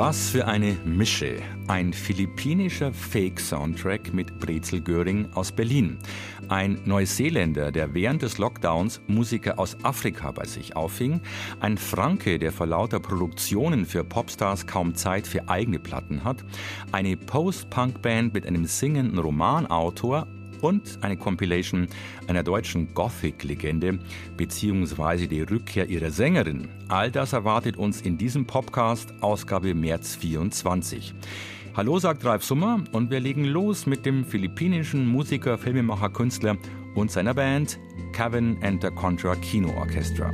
Was für eine Mische. Ein philippinischer Fake-Soundtrack mit Brezel Göring aus Berlin. Ein Neuseeländer, der während des Lockdowns Musiker aus Afrika bei sich auffing. Ein Franke, der vor lauter Produktionen für Popstars kaum Zeit für eigene Platten hat. Eine Post-Punk-Band mit einem singenden Romanautor und eine Compilation einer deutschen Gothic-Legende beziehungsweise die Rückkehr ihrer Sängerin. All das erwartet uns in diesem Podcast, Ausgabe März 24. Hallo, sagt Ralf Summer und wir legen los mit dem philippinischen Musiker, Filmemacher, Künstler und seiner Band Kevin and the Contra Kino Orchestra.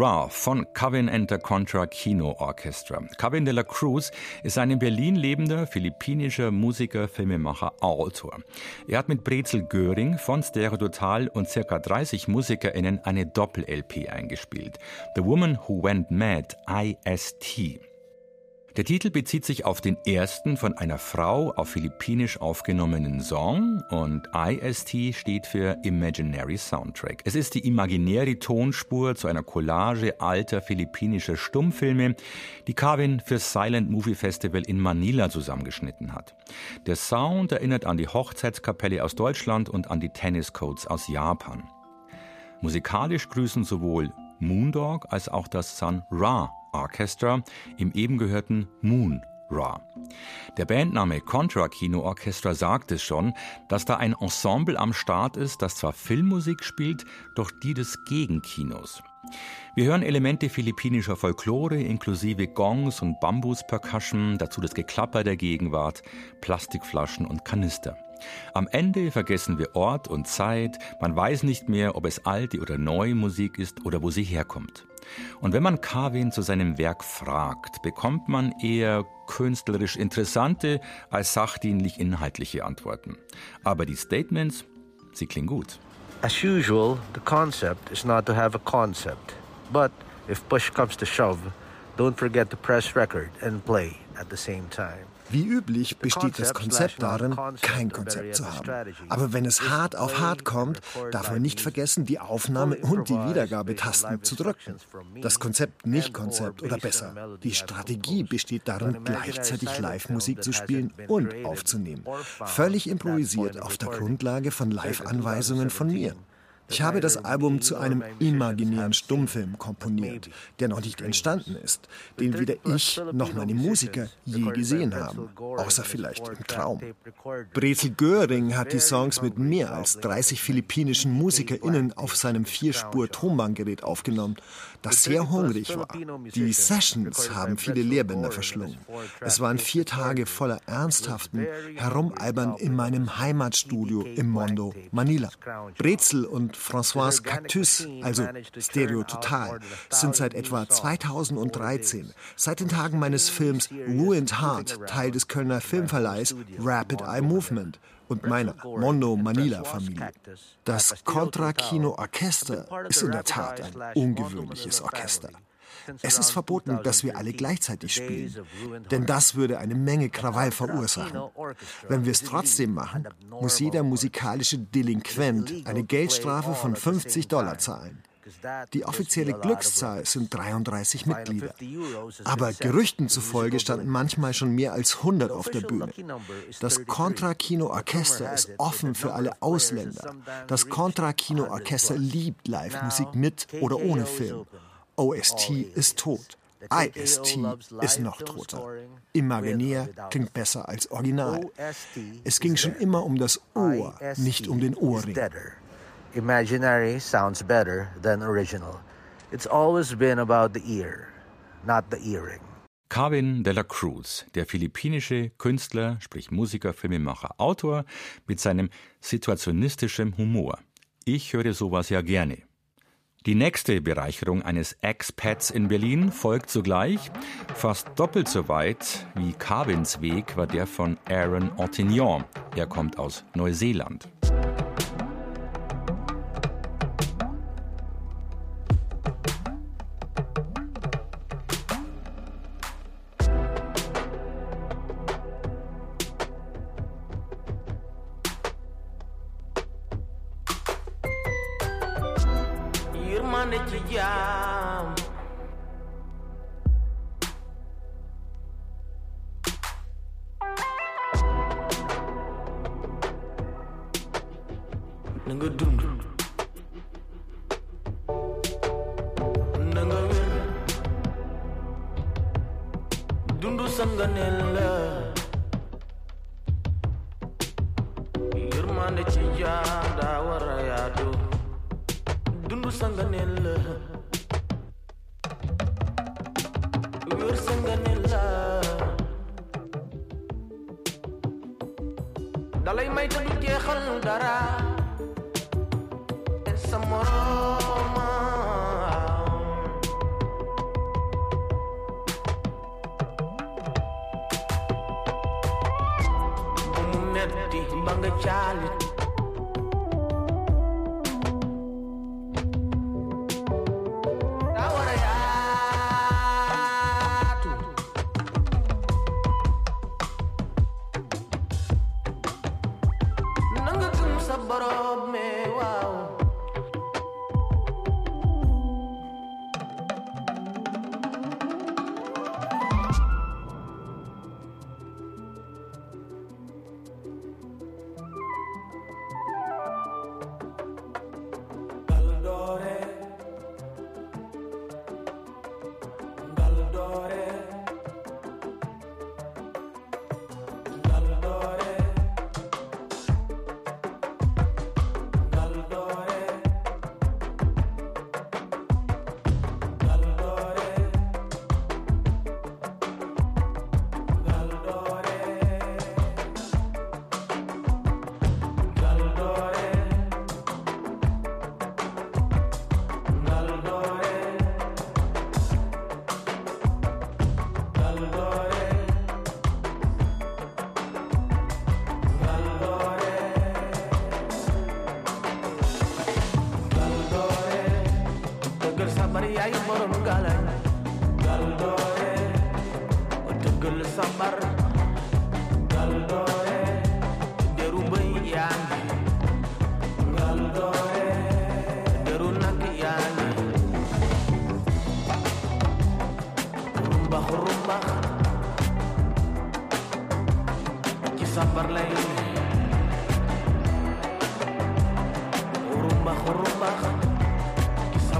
Ra von Kevin and the Contra Kino Orchestra. Kevin de la Cruz ist ein in Berlin lebender philippinischer Musiker, Filmemacher, Autor. Er hat mit Brezel Göring von Stereo Total und circa 30 MusikerInnen eine Doppel-LP eingespielt. The Woman Who Went Mad, IST. Der Titel bezieht sich auf den ersten von einer Frau auf Philippinisch aufgenommenen Song und IST steht für Imaginary Soundtrack. Es ist die imaginäre Tonspur zu einer Collage alter philippinischer Stummfilme, die Carvin für Silent Movie Festival in Manila zusammengeschnitten hat. Der Sound erinnert an die Hochzeitskapelle aus Deutschland und an die Tenniscoats aus Japan. Musikalisch grüßen sowohl Moondog als auch das Sun Ra Orchestra im eben gehörten Moon Ra. Der Bandname Contra Kino Orchestra sagt es schon, dass da ein Ensemble am Start ist, das zwar Filmmusik spielt, doch die des Gegenkinos. Wir hören Elemente philippinischer Folklore inklusive Gongs und Bambus-Percussion, dazu das Geklapper der Gegenwart, Plastikflaschen und Kanister. Am Ende vergessen wir Ort und Zeit, man weiß nicht mehr, ob es alte oder neue Musik ist oder wo sie herkommt. Und wenn man Carvin zu seinem Werk fragt, bekommt man eher künstlerisch interessante als sachdienlich inhaltliche Antworten. Aber die Statements, sie klingen gut. As usual, the concept is not to have a concept. But if push comes to shove, don't forget to press record and play at the same time. Wie üblich besteht das Konzept darin, kein Konzept zu haben. Aber wenn es hart auf hart kommt, darf man nicht vergessen, die Aufnahme und die Wiedergabetasten zu drücken. Das Konzept nicht Konzept oder besser. Die Strategie besteht darin, gleichzeitig Live-Musik zu spielen und aufzunehmen. Völlig improvisiert auf der Grundlage von Live-Anweisungen von mir. Ich habe das Album zu einem imaginären Stummfilm komponiert, der noch nicht entstanden ist, den weder ich noch meine Musiker je gesehen haben, außer vielleicht im Traum. Brezel Göring hat die Songs mit mehr als 30 philippinischen MusikerInnen auf seinem Vierspur-Tonbandgerät aufgenommen, das sehr hungrig war. Die Sessions haben viele Lehrbänder verschlungen. Es waren vier Tage voller ernsthaften Herumalbern in meinem Heimatstudio im Mondo, Manila. Brezel und François Cactus, also Stereo Total, sind seit etwa 2013, seit den Tagen meines Films Ruined Heart, Teil des Kölner Filmverleihs Rapid Eye Movement und meiner Mondo Manila Familie. Das Contra Kino Orchester ist in der Tat ein ungewöhnliches Orchester. Es ist verboten, dass wir alle gleichzeitig spielen, denn das würde eine Menge Krawall verursachen. Wenn wir es trotzdem machen, muss jeder musikalische Delinquent eine Geldstrafe von 50 Dollar zahlen. Die offizielle Glückszahl sind 33 Mitglieder. Aber Gerüchten zufolge standen manchmal schon mehr als 100 auf der Bühne. Das Contra Kino Orchester ist offen für alle Ausländer. Das Contra Kino Orchester liebt Live-Musik mit oder ohne Film. OST ist tot. IST ist noch toter. Imaginär klingt besser als Original. Es ging schon immer um das Ohr, nicht um den Ohrring. Imaginary sounds better than original. It's always been about the ear, not the earring. Carvin de la Cruz, der philippinische Künstler, sprich Musiker, Filmemacher, Autor, mit seinem situationistischen Humor. Ich höre sowas ja gerne. Die nächste Bereicherung eines Expats in Berlin folgt sogleich. Fast doppelt so weit wie Carvins Weg war der von Aaron Ottignon. Er kommt aus Neuseeland. the Charlie. bari ay borom galdoe gal doore o deugal sambar gal doore deru yang yaangi gal doore deru nak yaangi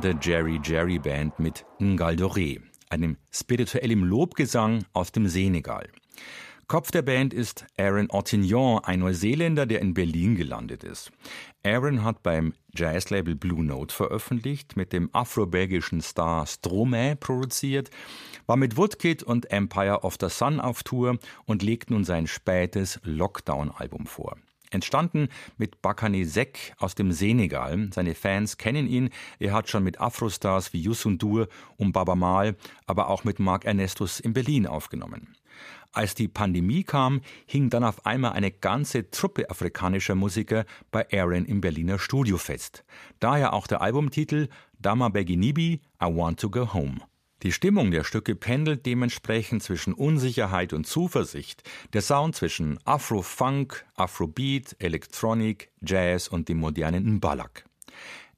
The Jerry Jerry Band mit Ngaldore, einem spirituellen Lobgesang aus dem Senegal. Kopf der Band ist Aaron Ottignon, ein Neuseeländer, der in Berlin gelandet ist. Aaron hat beim Jazzlabel Blue Note veröffentlicht, mit dem afro-belgischen Star Stromae produziert, war mit Woodkid und Empire of the Sun auf Tour und legt nun sein spätes Lockdown-Album vor. Entstanden mit Bakane Sek aus dem Senegal. Seine Fans kennen ihn. Er hat schon mit Afrostars wie Youssou N'Dour und Baba Mal, aber auch mit Mark Ernestus in Berlin aufgenommen. Als die Pandemie kam, hing dann auf einmal eine ganze Truppe afrikanischer Musiker bei Aaron im Berliner Studio fest. Daher auch der Albumtitel Dama Beginibi, I Want to Go Home. Die Stimmung der Stücke pendelt dementsprechend zwischen Unsicherheit und Zuversicht. Der Sound zwischen Afro-Funk, Afrobeat, Electronic, Jazz und dem modernen Mbalak.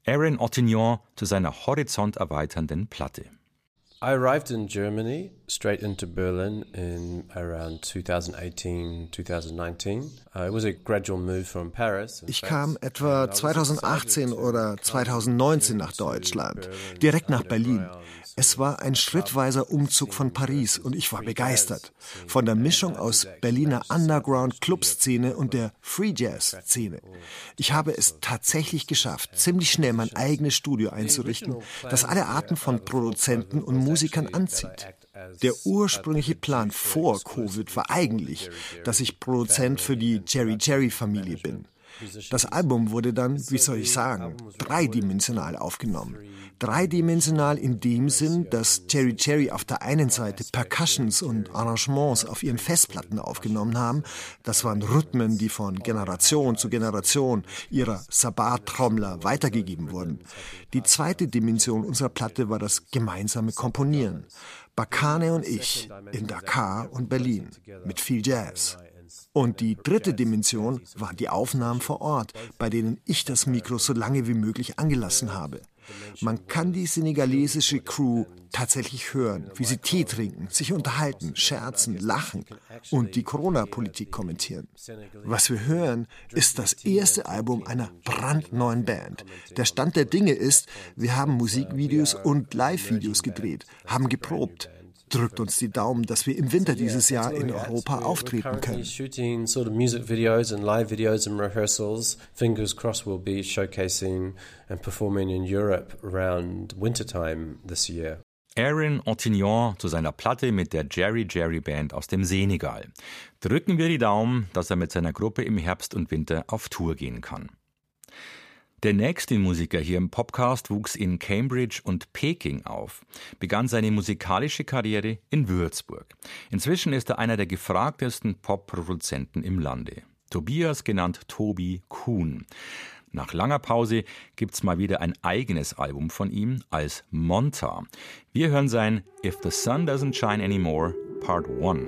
Aaron Ottignon zu seiner horizonterweiternden Platte. I arrived in Germany straight into Berlin in around 2018, 2019. Uh, it was a gradual move from Paris. Ich kam etwa 2018 oder 2019 nach Deutschland, direkt nach Berlin. Es war ein schrittweiser Umzug von Paris und ich war begeistert. Von der Mischung aus Berliner Underground-Club-Szene und der Free Jazz-Szene. Ich habe es tatsächlich geschafft, ziemlich schnell mein eigenes Studio einzurichten, das alle Arten von Produzenten und Musikern anzieht. Der ursprüngliche Plan vor Covid war eigentlich, dass ich Produzent für die Jerry Jerry Familie bin. Das Album wurde dann, wie soll ich sagen, dreidimensional aufgenommen. Dreidimensional in dem Sinn, dass Jerry Cherry auf der einen Seite Percussions und Arrangements auf ihren Festplatten aufgenommen haben. Das waren Rhythmen, die von Generation zu Generation ihrer Sabbat-Trommler weitergegeben wurden. Die zweite Dimension unserer Platte war das gemeinsame Komponieren. Bakane und ich in Dakar und Berlin mit viel Jazz. Und die dritte Dimension waren die Aufnahmen vor Ort, bei denen ich das Mikro so lange wie möglich angelassen habe. Man kann die senegalesische Crew tatsächlich hören, wie sie Tee trinken, sich unterhalten, scherzen, lachen und die Corona-Politik kommentieren. Was wir hören, ist das erste Album einer brandneuen Band. Der Stand der Dinge ist, wir haben Musikvideos und Live-Videos gedreht, haben geprobt drückt uns die Daumen, dass wir im Winter dieses Jahr in Europa auftreten können. shooting sort of music videos and live videos and rehearsals. Fingers crossed we'll be showcasing and performing in Europe around wintertime this year. Aaron Ottignon zu seiner Platte mit der Jerry Jerry Band aus dem Senegal. Drücken wir die Daumen, dass er mit seiner Gruppe im Herbst und Winter auf Tour gehen kann. Der nächste Musiker hier im Podcast wuchs in Cambridge und Peking auf, begann seine musikalische Karriere in Würzburg. Inzwischen ist er einer der gefragtesten Pop-Produzenten im Lande. Tobias genannt Tobi Kuhn. Nach langer Pause gibt's mal wieder ein eigenes Album von ihm als Monta. Wir hören sein If the Sun Doesn't Shine Anymore Part 1.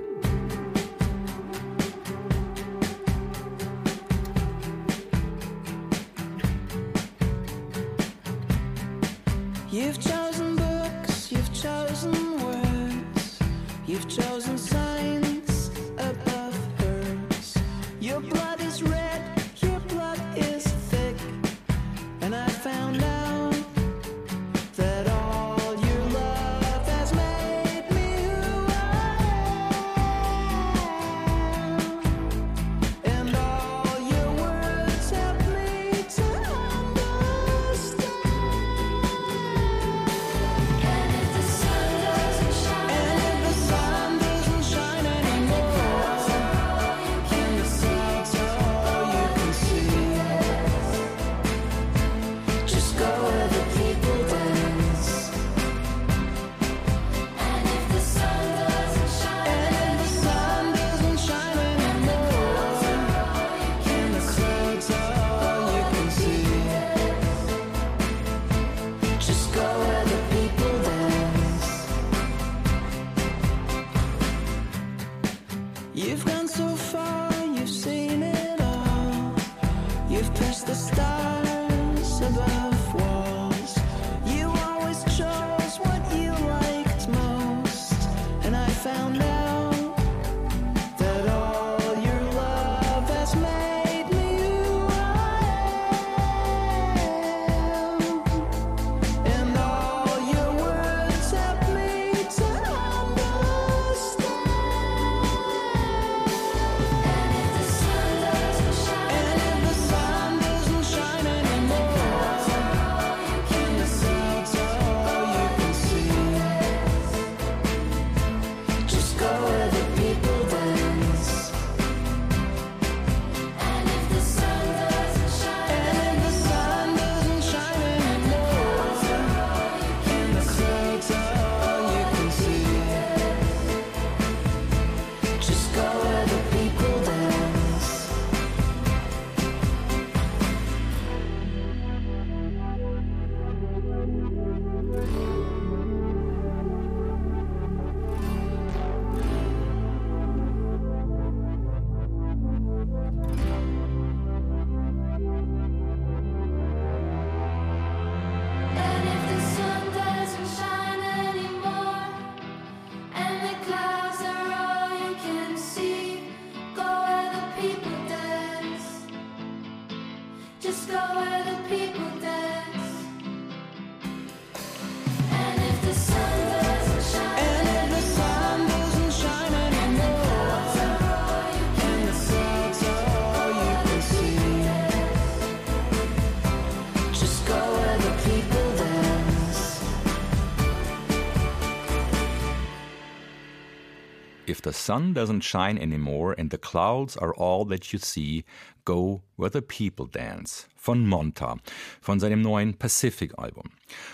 sun doesn't shine anymore and the clouds are all that you see, go where the people dance. Von Monta, von seinem neuen Pacific-Album.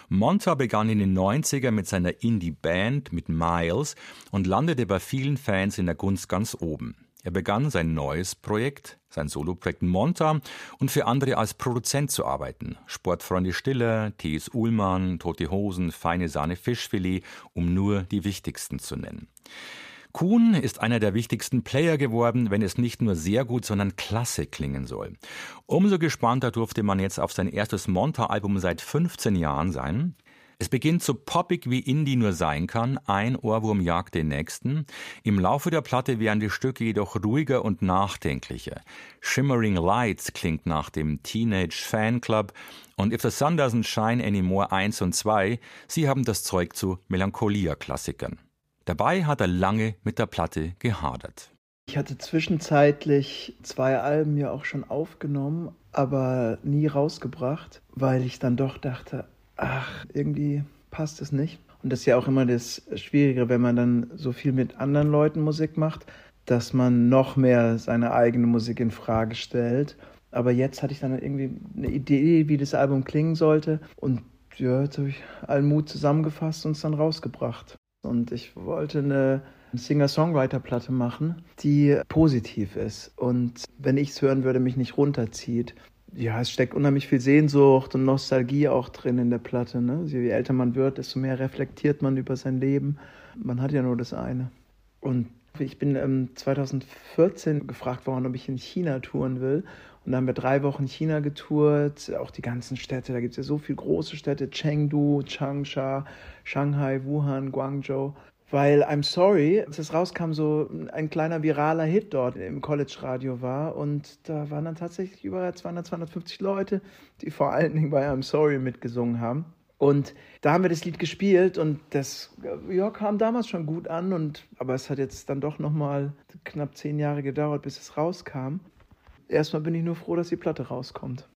Monta begann in den 90er mit seiner Indie-Band mit Miles und landete bei vielen Fans in der Gunst ganz oben. Er begann sein neues Projekt, sein Soloprojekt Monta, und für andere als Produzent zu arbeiten. Sportfreunde Stiller, T.S. Uhlmann, Tote Hosen, Feine Sahne Fischfilet, um nur die wichtigsten zu nennen. Kuhn ist einer der wichtigsten Player geworden, wenn es nicht nur sehr gut, sondern klasse klingen soll. Umso gespannter durfte man jetzt auf sein erstes Monta-Album seit 15 Jahren sein. Es beginnt so poppig wie Indie nur sein kann, ein Ohrwurm jagt den nächsten. Im Laufe der Platte werden die Stücke jedoch ruhiger und nachdenklicher. Shimmering Lights klingt nach dem Teenage Fanclub und If the Sun Doesn't Shine Anymore 1 und 2, sie haben das Zeug zu Melancholia-Klassikern. Dabei hat er lange mit der Platte gehadert. Ich hatte zwischenzeitlich zwei Alben ja auch schon aufgenommen, aber nie rausgebracht, weil ich dann doch dachte, ach, irgendwie passt es nicht. Und das ist ja auch immer das Schwierige, wenn man dann so viel mit anderen Leuten Musik macht, dass man noch mehr seine eigene Musik in Frage stellt. Aber jetzt hatte ich dann irgendwie eine Idee, wie das Album klingen sollte. Und ja, jetzt habe ich allen Mut zusammengefasst und es dann rausgebracht. Und ich wollte eine Singer-Songwriter-Platte machen, die positiv ist und wenn ich es hören würde, mich nicht runterzieht. Ja, es steckt unheimlich viel Sehnsucht und Nostalgie auch drin in der Platte. Ne? Also je älter man wird, desto mehr reflektiert man über sein Leben. Man hat ja nur das eine. Und ich bin ähm, 2014 gefragt worden, ob ich in China touren will. Und da haben wir drei Wochen China getourt, auch die ganzen Städte. Da gibt es ja so viele große Städte: Chengdu, Changsha, Shanghai, Wuhan, Guangzhou. Weil I'm Sorry, als es rauskam, so ein kleiner viraler Hit dort im College-Radio war. Und da waren dann tatsächlich über 200, 250 Leute, die vor allen Dingen bei I'm Sorry mitgesungen haben. Und da haben wir das Lied gespielt und das ja, kam damals schon gut an. Und, aber es hat jetzt dann doch nochmal knapp zehn Jahre gedauert, bis es rauskam. Erstmal bin ich nur froh, dass die Platte rauskommt.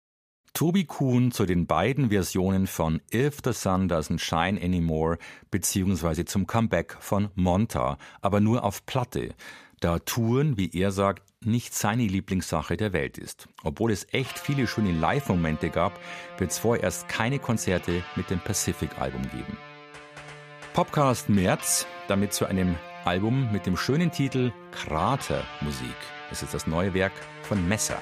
Tobi Kuhn zu den beiden Versionen von If the Sun Doesn't Shine Anymore beziehungsweise zum Comeback von Monta, aber nur auf Platte, da Touren, wie er sagt, nicht seine Lieblingssache der Welt ist. Obwohl es echt viele schöne Live-Momente gab, wird es vorerst keine Konzerte mit dem Pacific-Album geben. Popcast März, damit zu einem Album mit dem schönen Titel Kratermusik. Es ist das neue Werk von Messer.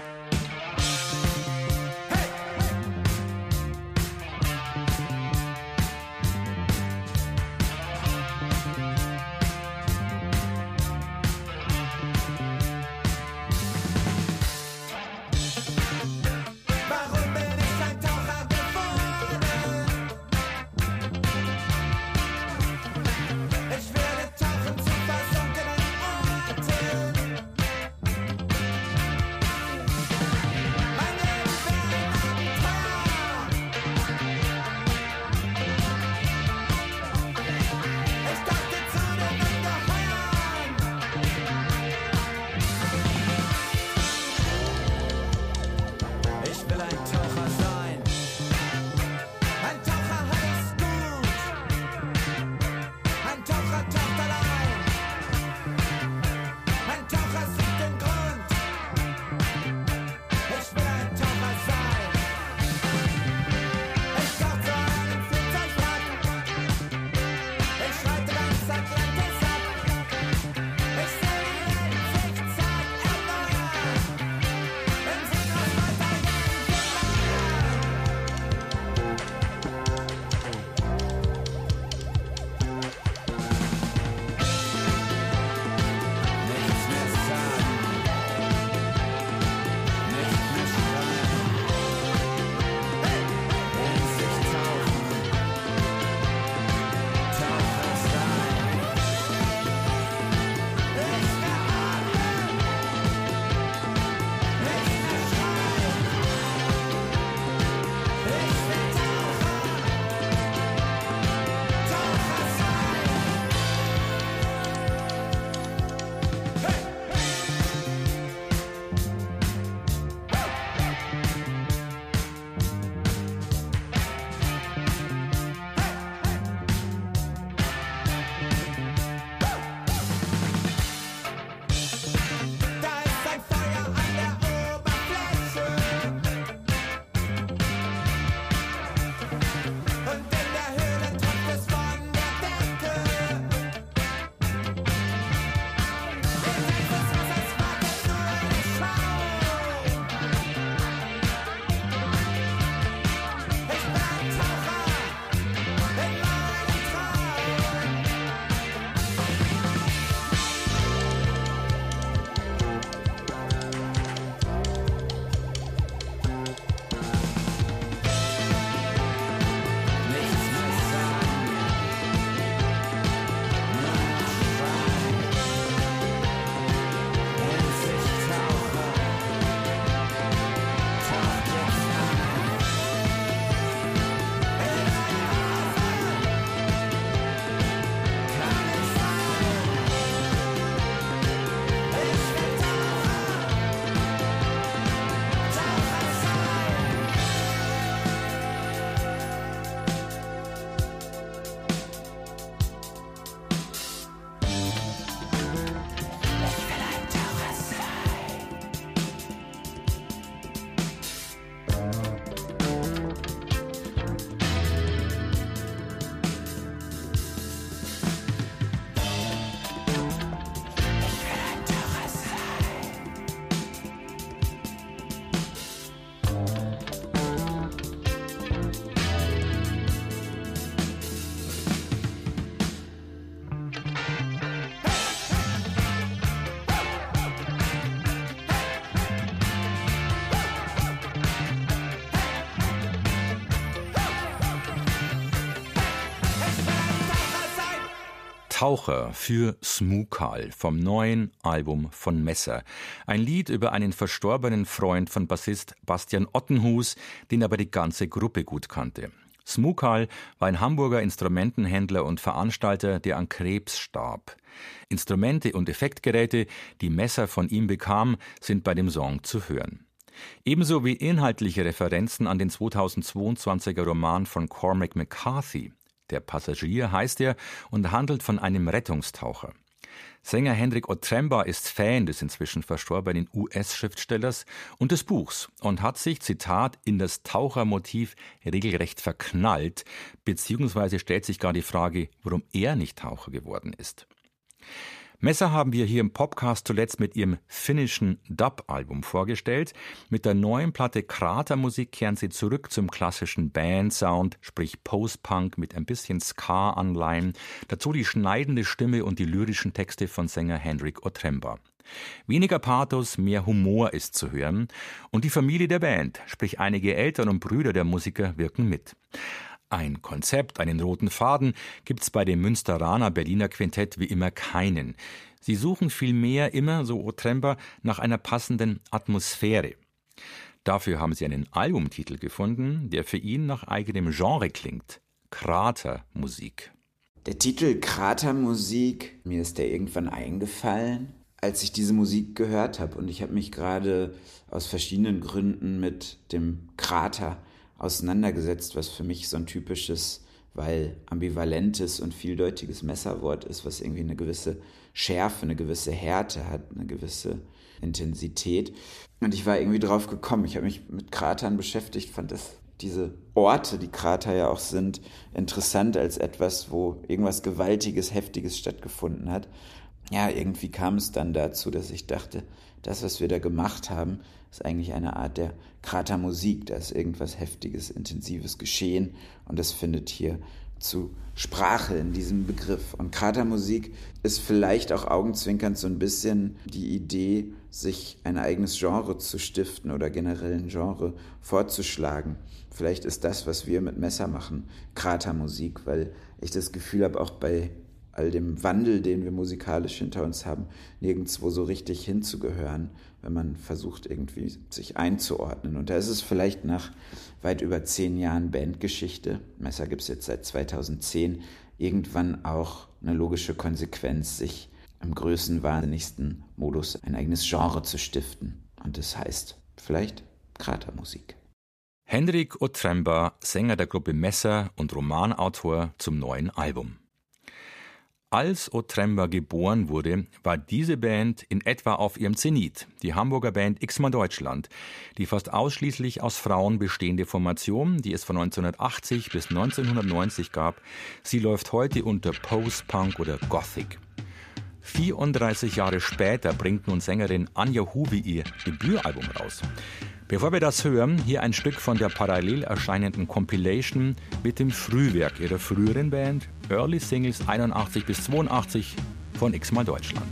Taucher für Smukal vom neuen Album von Messer. Ein Lied über einen verstorbenen Freund von Bassist Bastian Ottenhus, den aber die ganze Gruppe gut kannte. Smukal war ein Hamburger Instrumentenhändler und Veranstalter, der an Krebs starb. Instrumente und Effektgeräte, die Messer von ihm bekam, sind bei dem Song zu hören. Ebenso wie inhaltliche Referenzen an den 2022er Roman von Cormac McCarthy. Der Passagier heißt er und handelt von einem Rettungstaucher. Sänger Hendrik Otremba ist Fan des inzwischen verstorbenen US-Schriftstellers und des Buchs und hat sich, Zitat, in das Tauchermotiv regelrecht verknallt, beziehungsweise stellt sich gar die Frage, warum er nicht Taucher geworden ist. Messer haben wir hier im Podcast zuletzt mit ihrem finnischen Dub-Album vorgestellt. Mit der neuen Platte Kratermusik kehren sie zurück zum klassischen Band-Sound, sprich Post-Punk mit ein bisschen Ska-Anleihen. Dazu die schneidende Stimme und die lyrischen Texte von Sänger Hendrik Otremba. Weniger Pathos, mehr Humor ist zu hören. Und die Familie der Band, sprich einige Eltern und Brüder der Musiker, wirken mit. Ein Konzept, einen roten Faden gibt's bei dem Münsteraner Berliner Quintett wie immer keinen. Sie suchen vielmehr immer, so Otremba, nach einer passenden Atmosphäre. Dafür haben sie einen Albumtitel gefunden, der für ihn nach eigenem Genre klingt. Kratermusik. Der Titel Kratermusik, mir ist der irgendwann eingefallen, als ich diese Musik gehört habe. Und ich habe mich gerade aus verschiedenen Gründen mit dem Krater auseinandergesetzt, was für mich so ein typisches, weil ambivalentes und vieldeutiges Messerwort ist, was irgendwie eine gewisse Schärfe, eine gewisse Härte hat, eine gewisse Intensität. Und ich war irgendwie drauf gekommen. Ich habe mich mit Kratern beschäftigt, fand das diese Orte, die Krater ja auch sind, interessant als etwas, wo irgendwas Gewaltiges, Heftiges stattgefunden hat. Ja, irgendwie kam es dann dazu, dass ich dachte, das, was wir da gemacht haben, ist eigentlich eine Art der Kratermusik. Da ist irgendwas Heftiges, Intensives geschehen und das findet hier zu Sprache in diesem Begriff. Und Kratermusik ist vielleicht auch augenzwinkernd so ein bisschen die Idee, sich ein eigenes Genre zu stiften oder generell ein Genre vorzuschlagen. Vielleicht ist das, was wir mit Messer machen, Kratermusik, weil ich das Gefühl habe, auch bei all dem Wandel, den wir musikalisch hinter uns haben, nirgendwo so richtig hinzugehören, wenn man versucht, irgendwie sich einzuordnen. Und da ist es vielleicht nach weit über zehn Jahren Bandgeschichte, Messer gibt es jetzt seit 2010, irgendwann auch eine logische Konsequenz, sich im größenwahnsinnigsten Modus ein eigenes Genre zu stiften. Und das heißt vielleicht Kratermusik. Henrik Otremba, Sänger der Gruppe Messer und Romanautor zum neuen Album. Als Otremba geboren wurde, war diese Band in etwa auf ihrem Zenit, die Hamburger Band Xmal Deutschland, die fast ausschließlich aus Frauen bestehende Formation, die es von 1980 bis 1990 gab. Sie läuft heute unter Post-Punk oder Gothic. 34 Jahre später bringt nun Sängerin Anja Hubi ihr Debütalbum raus. Bevor wir das hören, hier ein Stück von der parallel erscheinenden Compilation mit dem Frühwerk ihrer früheren Band Early Singles 81 bis 82 von X-Mal Deutschland.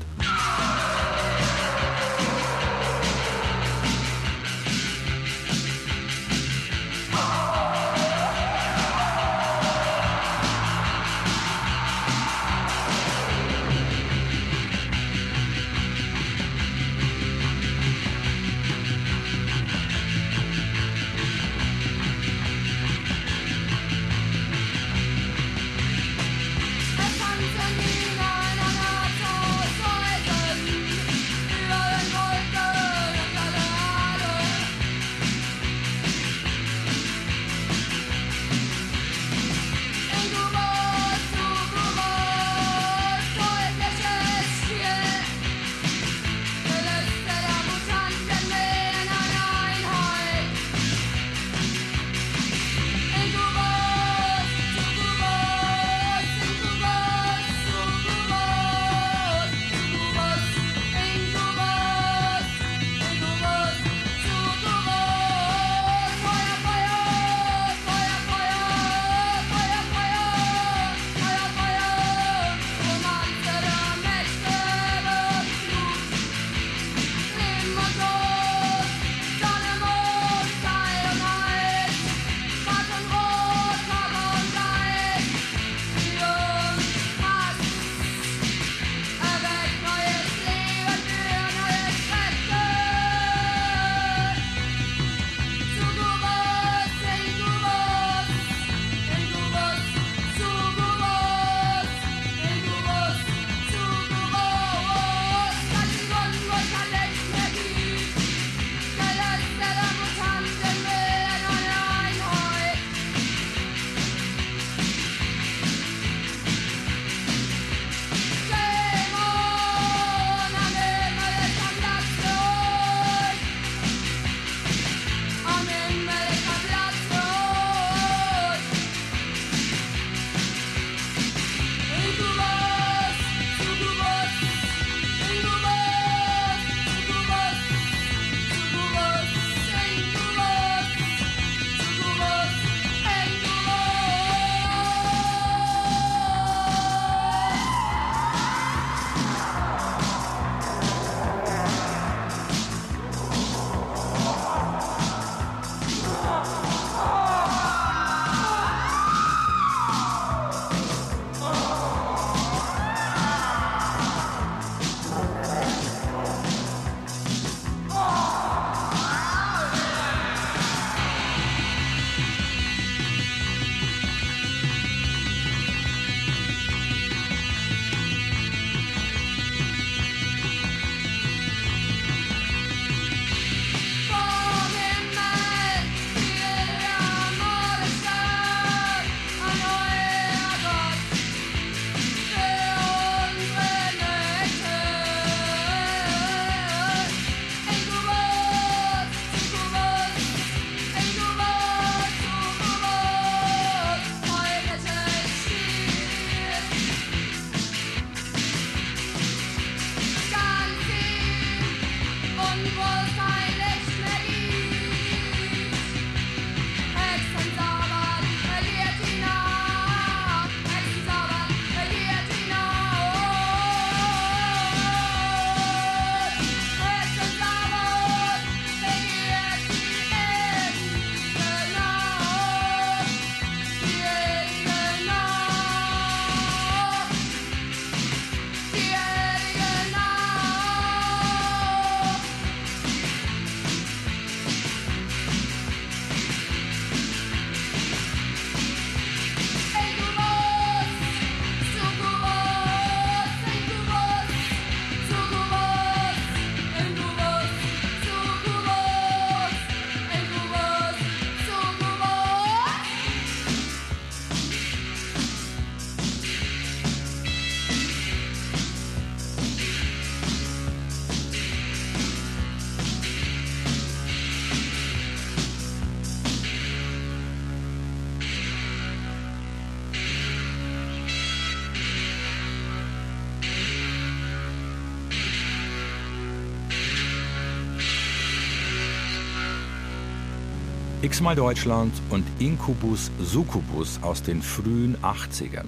X-mal Deutschland und Incubus Succubus aus den frühen 80ern.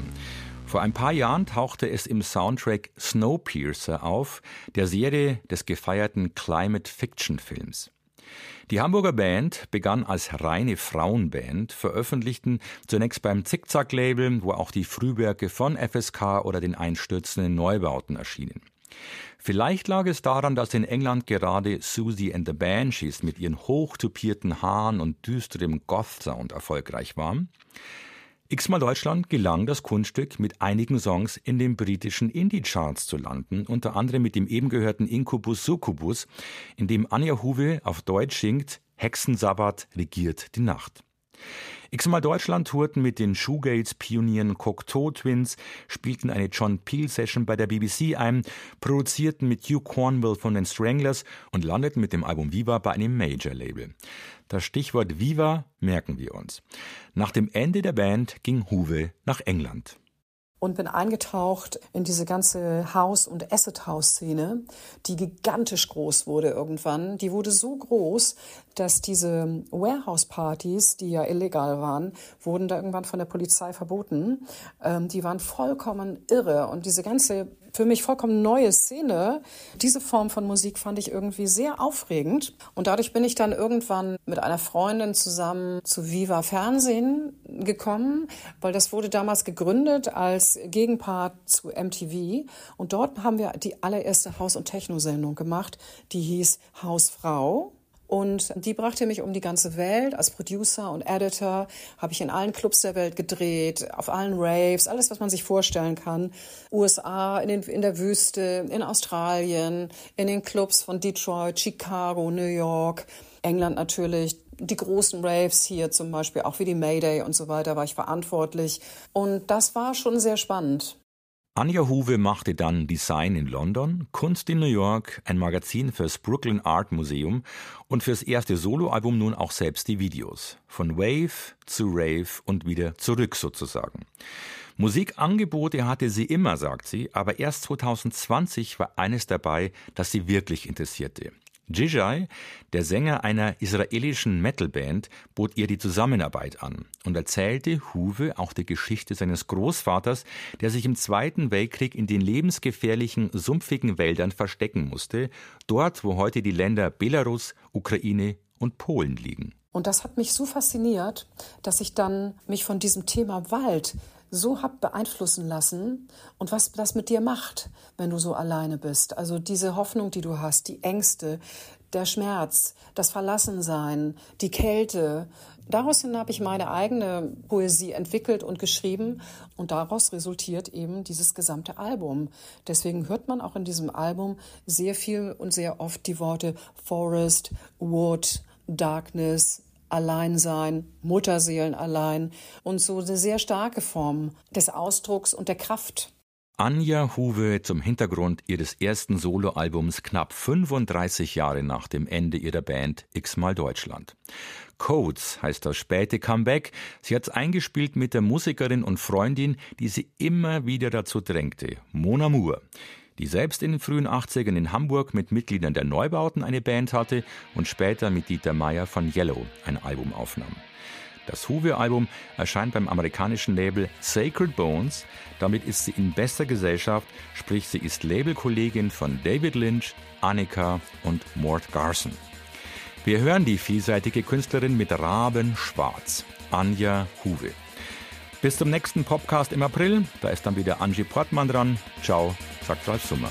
Vor ein paar Jahren tauchte es im Soundtrack Snowpiercer auf, der Serie des gefeierten Climate Fiction Films. Die Hamburger Band begann als reine Frauenband, veröffentlichten zunächst beim Zickzack-Label, wo auch die Frühwerke von FSK oder den einstürzenden Neubauten erschienen. Vielleicht lag es daran, dass in England gerade Susie and the Banshees mit ihren hochtupierten Haaren und düsterem Goth-Sound erfolgreich waren. X-mal Deutschland gelang das Kunststück, mit einigen Songs in den britischen Indie-Charts zu landen, unter anderem mit dem eben gehörten Incubus Succubus, in dem Anja Huwe auf Deutsch singt Hexensabbat regiert die Nacht. X-mal Deutschland tourten mit den Shoegaze-Pionieren Cocteau Twins, spielten eine John Peel-Session bei der BBC ein, produzierten mit Hugh Cornwell von den Stranglers und landeten mit dem Album Viva bei einem Major-Label. Das Stichwort Viva merken wir uns. Nach dem Ende der Band ging Huwe nach England und bin eingetaucht in diese ganze House- und Acid-House-Szene, die gigantisch groß wurde irgendwann. Die wurde so groß, dass diese Warehouse-Partys, die ja illegal waren, wurden da irgendwann von der Polizei verboten. Ähm, die waren vollkommen irre und diese ganze für mich vollkommen neue Szene. Diese Form von Musik fand ich irgendwie sehr aufregend. Und dadurch bin ich dann irgendwann mit einer Freundin zusammen zu Viva Fernsehen gekommen, weil das wurde damals gegründet als Gegenpart zu MTV. Und dort haben wir die allererste Haus- und Techno-Sendung gemacht, die hieß Hausfrau. Und die brachte mich um die ganze Welt. Als Producer und Editor habe ich in allen Clubs der Welt gedreht, auf allen Raves, alles, was man sich vorstellen kann. USA, in, den, in der Wüste, in Australien, in den Clubs von Detroit, Chicago, New York, England natürlich. Die großen Raves hier zum Beispiel, auch wie die Mayday und so weiter, war ich verantwortlich. Und das war schon sehr spannend. Anja Huwe machte dann Design in London, Kunst in New York, ein Magazin fürs Brooklyn Art Museum und fürs erste Soloalbum nun auch selbst die Videos. Von Wave zu Rave und wieder zurück sozusagen. Musikangebote hatte sie immer, sagt sie, aber erst 2020 war eines dabei, das sie wirklich interessierte. Jijai, der Sänger einer israelischen Metalband, bot ihr die Zusammenarbeit an und erzählte Huwe auch die Geschichte seines Großvaters, der sich im Zweiten Weltkrieg in den lebensgefährlichen, sumpfigen Wäldern verstecken musste, dort, wo heute die Länder Belarus, Ukraine und Polen liegen. Und das hat mich so fasziniert, dass ich dann mich von diesem Thema Wald so hab beeinflussen lassen und was das mit dir macht, wenn du so alleine bist. Also diese Hoffnung, die du hast, die Ängste, der Schmerz, das Verlassensein, die Kälte. Daraus habe ich meine eigene Poesie entwickelt und geschrieben und daraus resultiert eben dieses gesamte Album. Deswegen hört man auch in diesem Album sehr viel und sehr oft die Worte Forest, Wood, Darkness, Alleinsein, Mutterseelen allein und so eine sehr starke Form des Ausdrucks und der Kraft. Anja Huwe zum Hintergrund ihres ersten Soloalbums knapp 35 Jahre nach dem Ende ihrer Band X-mal Deutschland. Codes heißt das späte Comeback. Sie hat es eingespielt mit der Musikerin und Freundin, die sie immer wieder dazu drängte, Mona Moore die selbst in den frühen 80ern in Hamburg mit Mitgliedern der Neubauten eine Band hatte und später mit Dieter Meyer von Yellow ein Album aufnahm. Das Huwe-Album erscheint beim amerikanischen Label Sacred Bones. Damit ist sie in bester Gesellschaft, sprich sie ist Labelkollegin von David Lynch, Annika und Mort Garson. Wir hören die vielseitige Künstlerin mit Raben Schwarz, Anja Huwe. Bis zum nächsten Podcast im April. Da ist dann wieder Angie Portmann dran. Ciao, sagt Ralf Summer.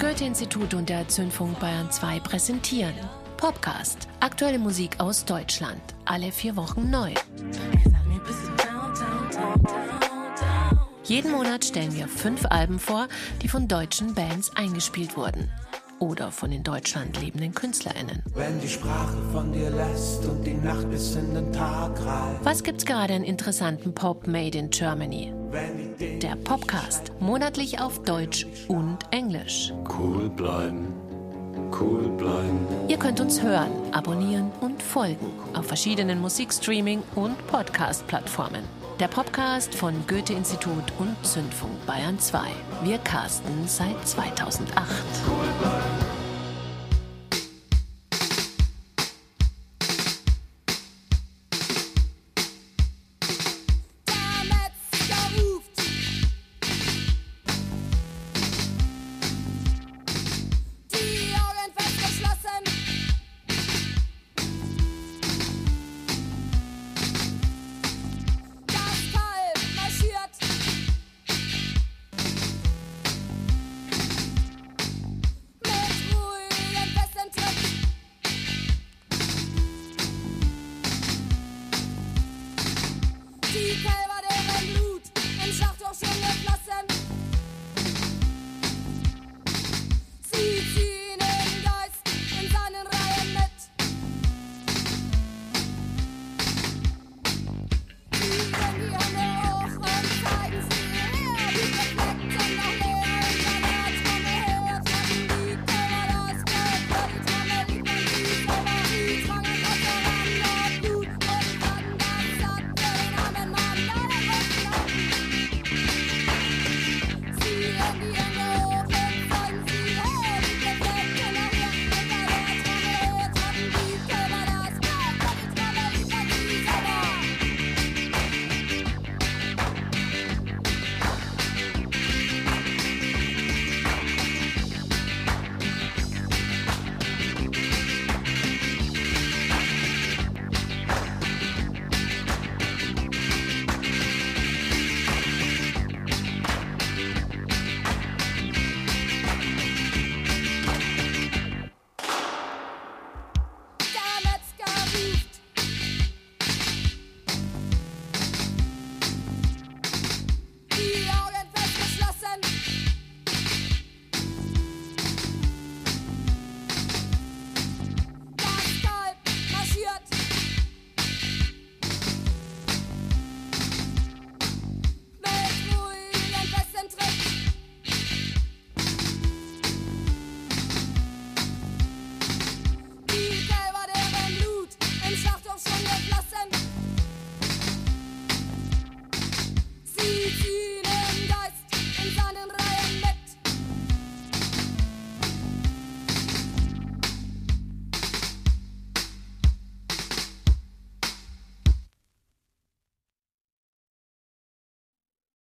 Goethe-Institut und der Zündfunk Bayern 2 präsentieren Popcast. Aktuelle Musik aus Deutschland. Alle vier Wochen neu. Jeden Monat stellen wir fünf Alben vor, die von deutschen Bands eingespielt wurden. Oder von in Deutschland lebenden KünstlerInnen. Wenn die Sprache von dir lässt und die Nacht bis in den Tag reicht. Was gibt's gerade an interessanten Pop made in Germany? Der Popcast. Monatlich auf Deutsch und Englisch. Cool bleiben. Cool bleiben. Ihr könnt uns hören, abonnieren und folgen auf verschiedenen Musikstreaming- und Podcast-Plattformen. Der Podcast von Goethe-Institut und Zündfunk Bayern 2. Wir casten seit 2008. Die